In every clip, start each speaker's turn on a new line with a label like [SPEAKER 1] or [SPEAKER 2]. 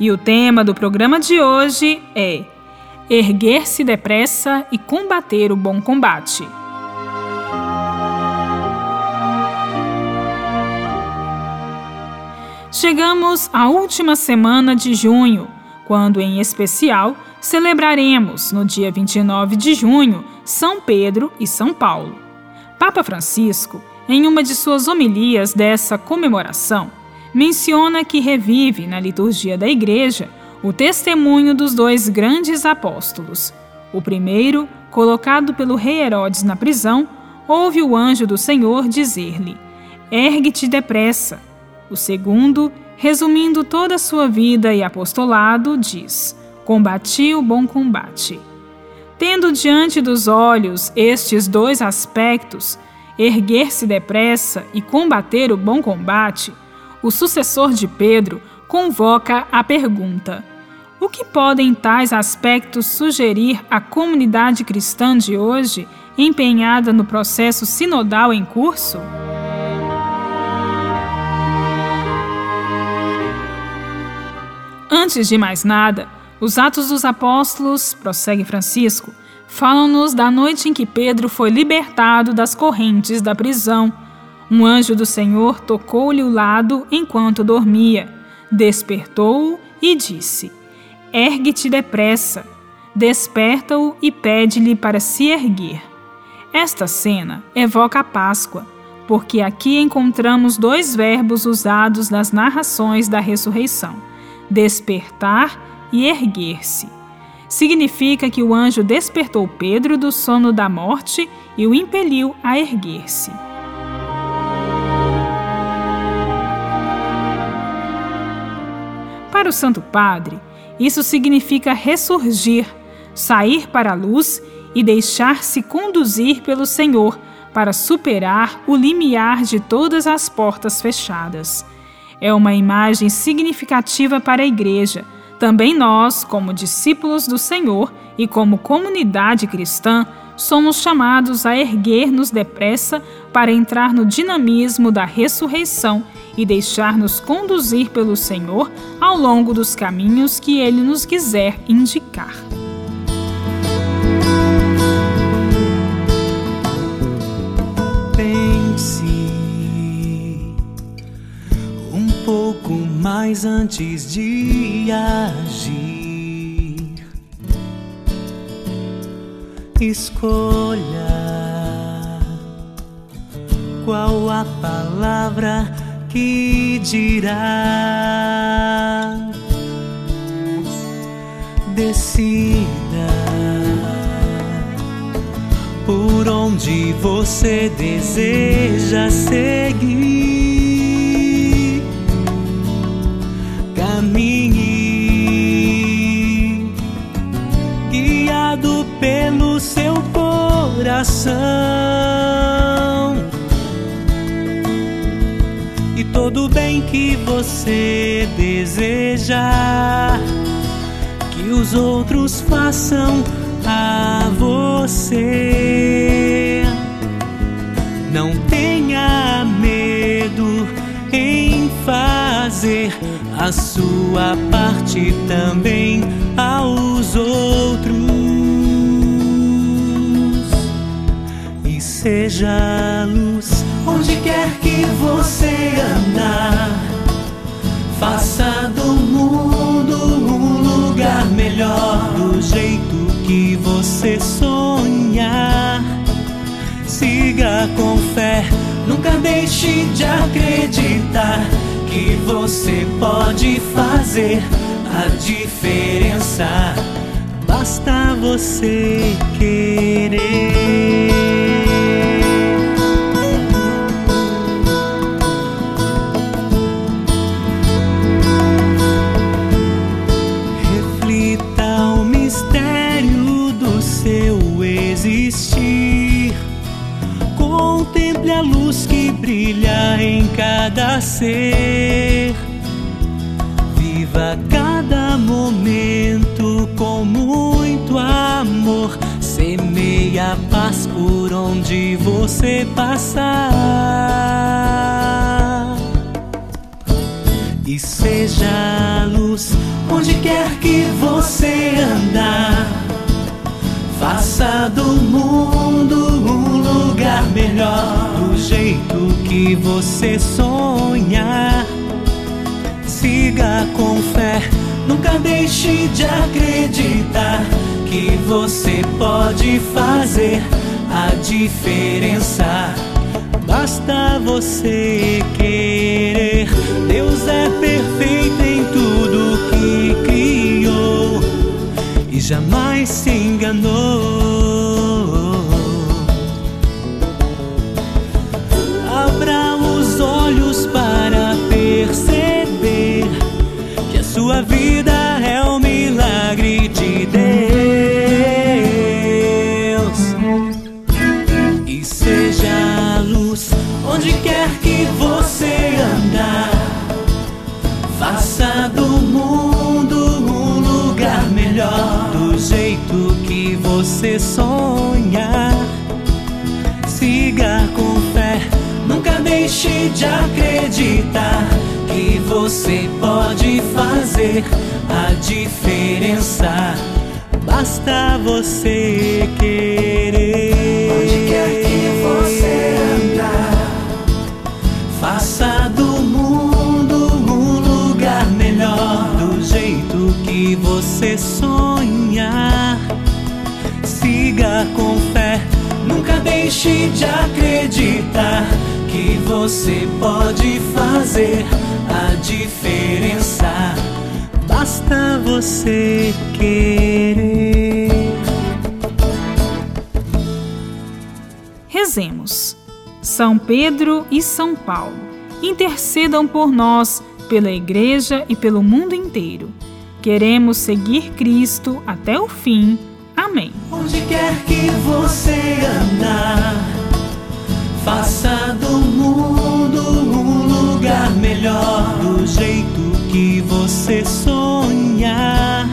[SPEAKER 1] E o tema do programa de hoje é Erguer-se depressa e combater o bom combate. Chegamos à última semana de junho, quando, em especial, celebraremos, no dia 29 de junho, São Pedro e São Paulo. Papa Francisco, em uma de suas homilias dessa comemoração, menciona que revive na liturgia da Igreja o testemunho dos dois grandes apóstolos. O primeiro, colocado pelo rei Herodes na prisão, ouve o anjo do Senhor dizer-lhe: Ergue-te depressa. O segundo, resumindo toda a sua vida e apostolado, diz: Combati o bom combate. Tendo diante dos olhos estes dois aspectos, erguer-se depressa e combater o bom combate, o sucessor de Pedro convoca a pergunta: o que podem tais aspectos sugerir à comunidade cristã de hoje, empenhada no processo sinodal em curso? Antes de mais nada, os Atos dos Apóstolos, prossegue Francisco, falam-nos da noite em que Pedro foi libertado das correntes da prisão um anjo do Senhor tocou-lhe o lado enquanto dormia, despertou-o e disse: Ergue-te depressa. Desperta-o e pede-lhe para se erguer. Esta cena evoca a Páscoa, porque aqui encontramos dois verbos usados nas narrações da ressurreição: despertar e erguer-se. Significa que o anjo despertou Pedro do sono da morte e o impeliu a erguer-se. Para o Santo Padre, isso significa ressurgir, sair para a luz e deixar-se conduzir pelo Senhor para superar o limiar de todas as portas fechadas. É uma imagem significativa para a Igreja. Também nós, como discípulos do Senhor e como comunidade cristã, somos chamados a erguer-nos depressa para entrar no dinamismo da ressurreição e deixar-nos conduzir pelo Senhor ao longo dos caminhos que Ele nos quiser indicar.
[SPEAKER 2] Pense um pouco mais antes de agir. Escolha qual a palavra que dirá. Decida por onde você deseja seguir. Coração e todo bem que você deseja que os outros façam a você. Não tenha medo em fazer a sua parte também aos outros. Seja luz onde quer que você andar. Faça do mundo um lugar melhor do jeito que você sonhar. Siga com fé, nunca deixe de acreditar que você pode fazer a diferença. Basta você querer. Ser. Viva cada momento com muito amor. Semeia paz por onde você passar. E seja luz onde quer que você andar. Faça do mundo um lugar melhor, jeito que você sonhar. Siga com fé, nunca deixe de acreditar que você pode fazer a diferença. Basta você querer. Deus é perfeito em tudo que criou e jamais se enganou. Você sonhar. Siga com fé, nunca deixe de acreditar que você pode fazer a diferença. Basta você querer. Onde quer que você de acreditar que você pode fazer a diferença. Basta você querer.
[SPEAKER 1] Rezemos. São Pedro e São Paulo, intercedam por nós, pela Igreja e pelo mundo inteiro. Queremos seguir Cristo até o fim. Amém.
[SPEAKER 2] Onde quer que você andar, faça do mundo um lugar melhor, do jeito que você sonhar.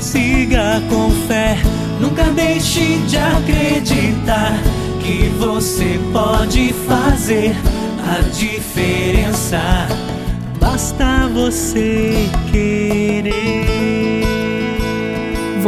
[SPEAKER 2] Siga com fé, nunca deixe de acreditar que você pode fazer a diferença. Basta você querer.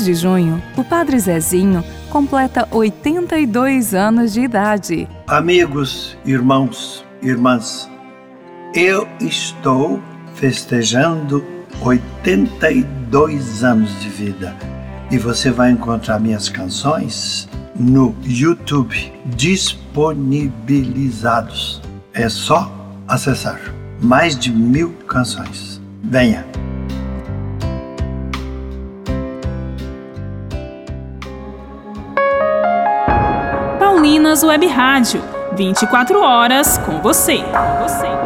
[SPEAKER 3] No mês de junho, o Padre Zezinho completa 82 anos de idade.
[SPEAKER 4] Amigos, irmãos, irmãs, eu estou festejando 82 anos de vida e você vai encontrar minhas canções no YouTube disponibilizados. É só acessar. Mais de mil canções. Venha!
[SPEAKER 1] Paulinas Web Rádio, 24 horas com você. Com você.